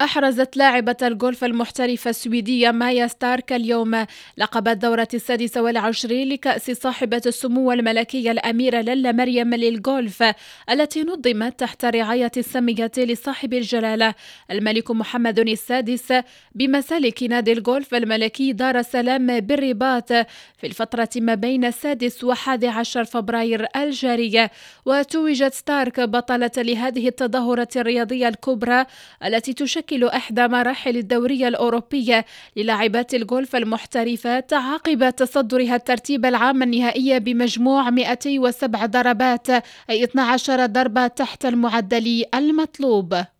أحرزت لاعبة الجولف المحترفة السويدية مايا ستارك اليوم لقب الدورة السادسة والعشرين لكأس صاحبة السمو الملكية الأميرة للا مريم للجولف التي نظمت تحت رعاية السمية لصاحب الجلالة. الملك محمد السادس بمسالك نادي الجولف الملكي دار السلام بالرباط في الفترة ما بين السادس وحادي عشر فبراير الجارية. وتوجت ستارك بطلة لهذه التظاهرة الرياضية الكبرى التي تشكل تشكل إحدى مراحل الدورية الأوروبية للاعبات الجولف المحترفات عقب تصدرها الترتيب العام النهائي بمجموع 207 ضربات أي 12 ضربة تحت المعدل المطلوب.